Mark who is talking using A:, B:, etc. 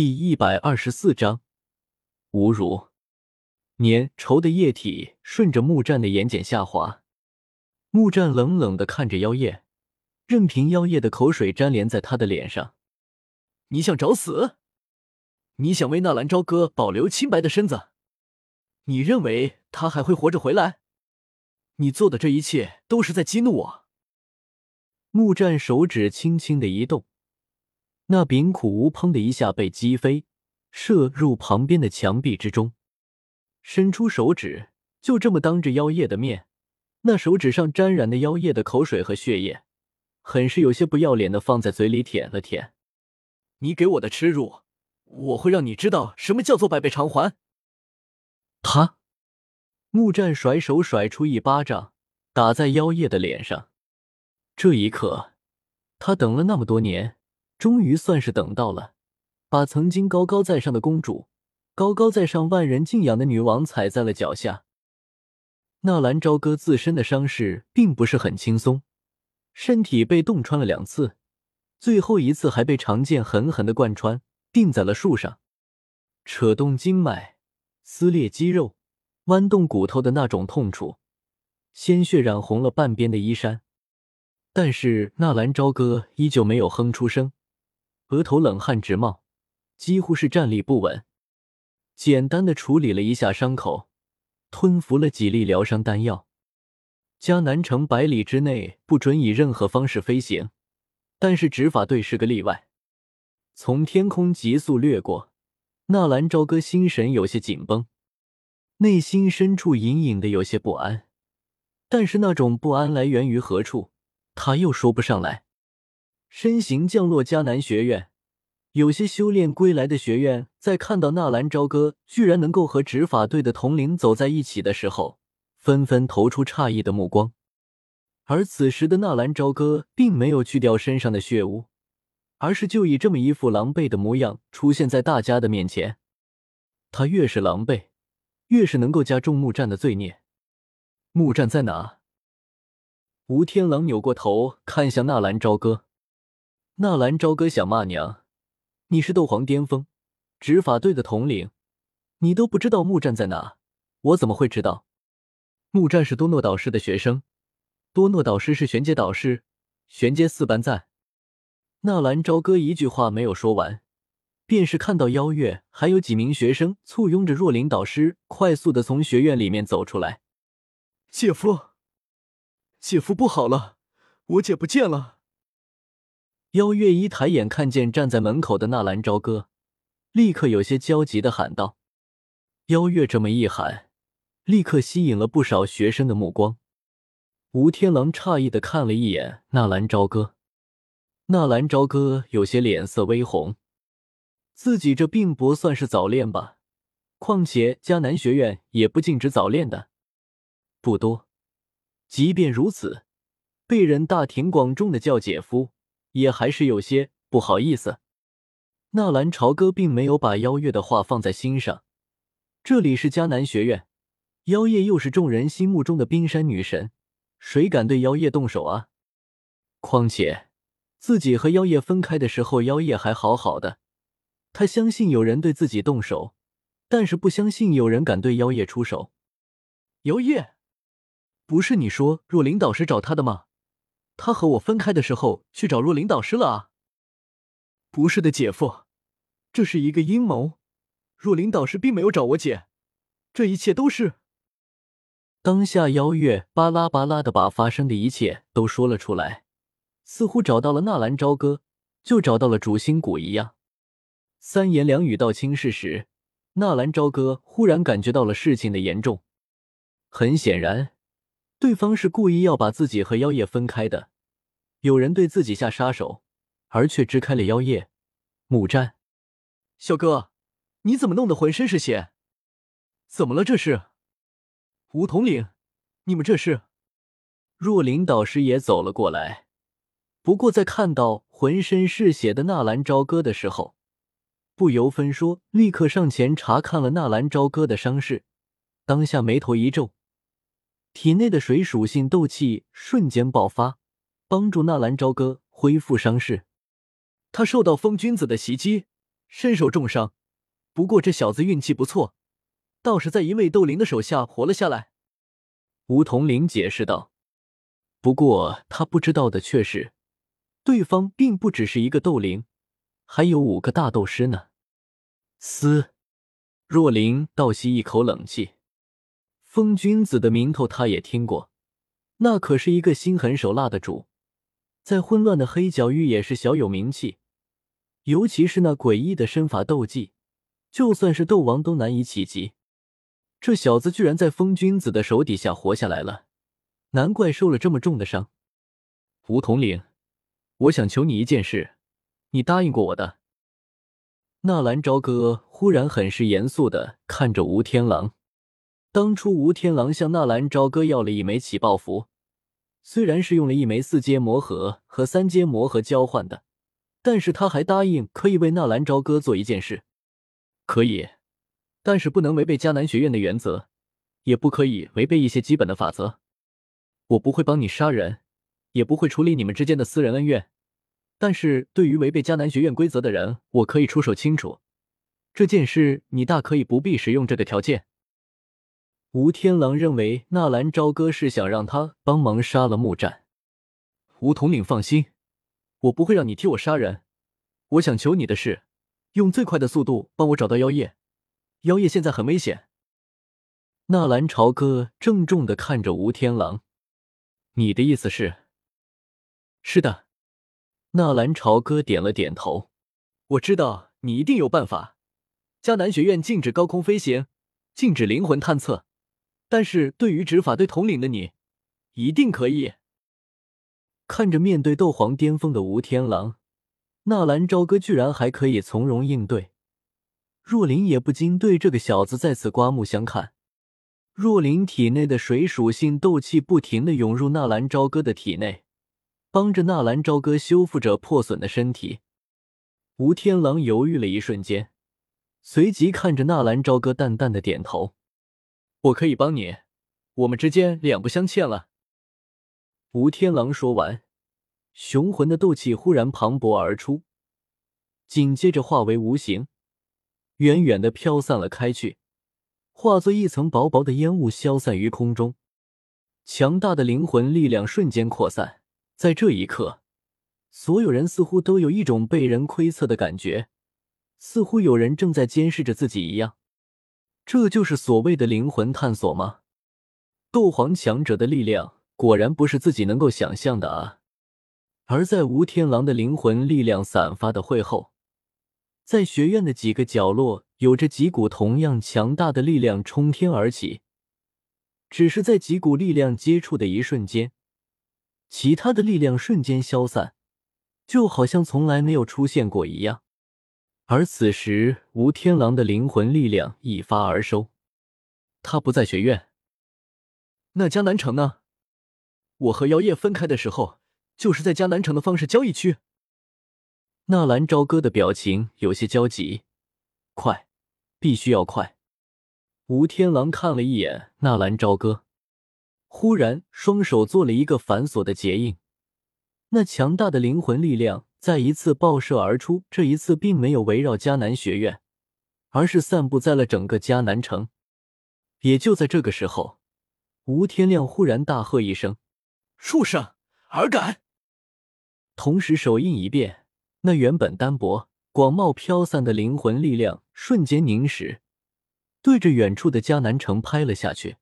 A: 第一百二十四章侮辱。粘稠的液体顺着木战的眼睑下滑，木战冷冷的看着妖夜，任凭妖夜的口水粘连在他的脸上。
B: 你想找死？你想为纳兰朝歌保留清白的身子？你认为他还会活着回来？你做的这一切都是在激怒我。
A: 木战手指轻轻的一动。那柄苦无砰的一下被击飞，射入旁边的墙壁之中。伸出手指，就这么当着妖夜的面，那手指上沾染的妖夜的口水和血液，很是有些不要脸的放在嘴里舔了舔。
B: 你给我的耻辱，我会让你知道什么叫做百倍偿还。
A: 他，木战甩手甩出一巴掌，打在妖夜的脸上。这一刻，他等了那么多年。终于算是等到了，把曾经高高在上的公主、高高在上、万人敬仰的女王踩在了脚下。纳兰朝歌自身的伤势并不是很轻松，身体被洞穿了两次，最后一次还被长剑狠狠的贯穿，钉在了树上，扯动经脉、撕裂肌肉、剜动骨头的那种痛楚，鲜血染红了半边的衣衫。但是纳兰朝歌依旧没有哼出声。额头冷汗直冒，几乎是站立不稳。简单的处理了一下伤口，吞服了几粒疗伤丹药。迦南城百里之内不准以任何方式飞行，但是执法队是个例外。从天空急速掠过，纳兰朝歌心神有些紧绷，内心深处隐隐的有些不安。但是那种不安来源于何处，他又说不上来。身形降落迦南学院，有些修炼归来的学院在看到纳兰朝歌居然能够和执法队的统领走在一起的时候，纷纷投出诧异的目光。而此时的纳兰朝歌并没有去掉身上的血污，而是就以这么一副狼狈的模样出现在大家的面前。他越是狼狈，越是能够加重木战的罪孽。木战在哪？吴天狼扭过头看向纳兰朝歌。纳兰朝歌想骂娘，你是斗皇巅峰，执法队的统领，你都不知道木战在哪，我怎么会知道？木战是多诺导师的学生，多诺导师是玄阶导师，玄阶四班在。纳兰朝歌一句话没有说完，便是看到邀月还有几名学生簇拥着若琳导师，快速的从学院里面走出来。
B: 姐夫，姐夫不好了，我姐不见了。
A: 邀月一抬眼看见站在门口的纳兰朝歌，立刻有些焦急的喊道：“邀月这么一喊，立刻吸引了不少学生的目光。”吴天狼诧异的看了一眼纳兰朝歌，纳兰朝歌有些脸色微红，自己这并不算是早恋吧？况且迦南学院也不禁止早恋的，不多。即便如此，被人大庭广众的叫姐夫。也还是有些不好意思。纳兰朝歌并没有把妖月的话放在心上。这里是迦南学院，妖夜又是众人心目中的冰山女神，谁敢对妖夜动手啊？况且自己和妖夜分开的时候，妖夜还好好的。他相信有人对自己动手，但是不相信有人敢对妖夜出手。
B: 妖夜，不是你说若琳导师找他的吗？他和我分开的时候去找若琳导师了啊？不是的，姐夫，这是一个阴谋。若琳导师并没有找我姐，这一切都是……
A: 当下邀月巴拉巴拉的把发生的一切都说了出来，似乎找到了纳兰朝歌，就找到了主心骨一样。三言两语道清事实，纳兰朝歌忽然感觉到了事情的严重。很显然。对方是故意要把自己和妖夜分开的，有人对自己下杀手，而却支开了妖夜。木战，
B: 小哥，你怎么弄得浑身是血？怎么了？这是？吴统领，你们这是？
A: 若琳导师也走了过来，不过在看到浑身是血的纳兰朝歌的时候，不由分说，立刻上前查看了纳兰朝歌的伤势，当下眉头一皱。体内的水属性斗气瞬间爆发，帮助纳兰朝歌恢复伤势。
B: 他受到风君子的袭击，身受重伤，不过这小子运气不错，倒是在一位斗灵的手下活了下来。”
A: 梧桐林解释道。不过他不知道的却是，对方并不只是一个斗灵，还有五个大斗师呢。嘶！若琳倒吸一口冷气。风君子的名头他也听过，那可是一个心狠手辣的主，在混乱的黑角域也是小有名气。尤其是那诡异的身法斗技，就算是斗王都难以企及。这小子居然在风君子的手底下活下来了。难怪受了这么重的伤，吴统领，我想求你一件事，你答应过我的。纳兰朝歌忽然很是严肃的看着吴天狼。当初吴天狼向纳兰朝歌要了一枚起爆符，虽然是用了一枚四阶魔核和三阶魔核交换的，但是他还答应可以为纳兰朝歌做一件事。可以，但是不能违背迦南学院的原则，也不可以违背一些基本的法则。我不会帮你杀人，也不会处理你们之间的私人恩怨，但是对于违背迦南学院规则的人，我可以出手清除。这件事你大可以不必使用这个条件。吴天狼认为纳兰朝歌是想让他帮忙杀了木战。
B: 吴统领放心，我不会让你替我杀人。我想求你的是，用最快的速度帮我找到妖夜。妖夜现在很危险。
A: 纳兰朝歌郑重的看着吴天狼。你的意思是？
B: 是的，
A: 纳兰朝歌点了点头。
B: 我知道你一定有办法。迦南学院禁止高空飞行，禁止灵魂探测，但是对于执法队统领的你，一定可以。
A: 看着面对斗皇巅峰的吴天狼，纳兰朝歌居然还可以从容应对，若琳也不禁对这个小子再次刮目相看。若琳体内的水属性斗气不停的涌入纳兰朝歌的体内，帮着纳兰朝歌修复着破损的身体。吴天狼犹豫了一瞬间，随即看着纳兰朝歌淡淡的点头：“
B: 我可以帮你，我们之间两不相欠了。”
A: 吴天狼说完，雄浑的斗气忽然磅礴而出，紧接着化为无形，远远的飘散了开去。化作一层薄薄的烟雾，消散于空中。强大的灵魂力量瞬间扩散，在这一刻，所有人似乎都有一种被人窥测的感觉，似乎有人正在监视着自己一样。这就是所谓的灵魂探索吗？斗皇强者的力量果然不是自己能够想象的啊！而在吴天狼的灵魂力量散发的会后，在学院的几个角落。有着几股同样强大的力量冲天而起，只是在几股力量接触的一瞬间，其他的力量瞬间消散，就好像从来没有出现过一样。而此时，吴天狼的灵魂力量一发而收，他不在学院。
B: 那江南城呢？我和妖夜分开的时候，就是在江南城的方式交易区。
A: 纳兰朝歌的表情有些焦急，快！必须要快！吴天狼看了一眼纳兰朝歌，忽然双手做了一个反锁的结印，那强大的灵魂力量再一次爆射而出。这一次并没有围绕迦南学院，而是散布在了整个迦南城。也就在这个时候，吴天亮忽然大喝一声：“
B: 畜生，尔敢！”
A: 同时手印一变，那原本单薄。广袤飘散的灵魂力量瞬间凝实，对着远处的迦南城拍了下去。